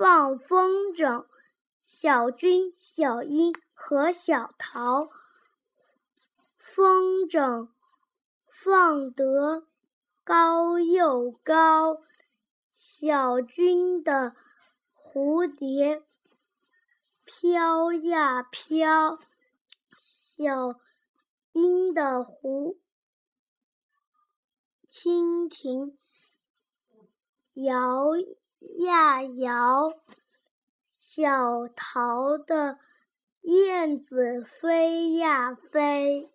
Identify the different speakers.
Speaker 1: 放风筝，小军、小英和小桃。风筝放得高又高，小军的蝴蝶飘呀飘，小英的蝴蜻蜓摇呀摇，小桃的燕子飞呀飞。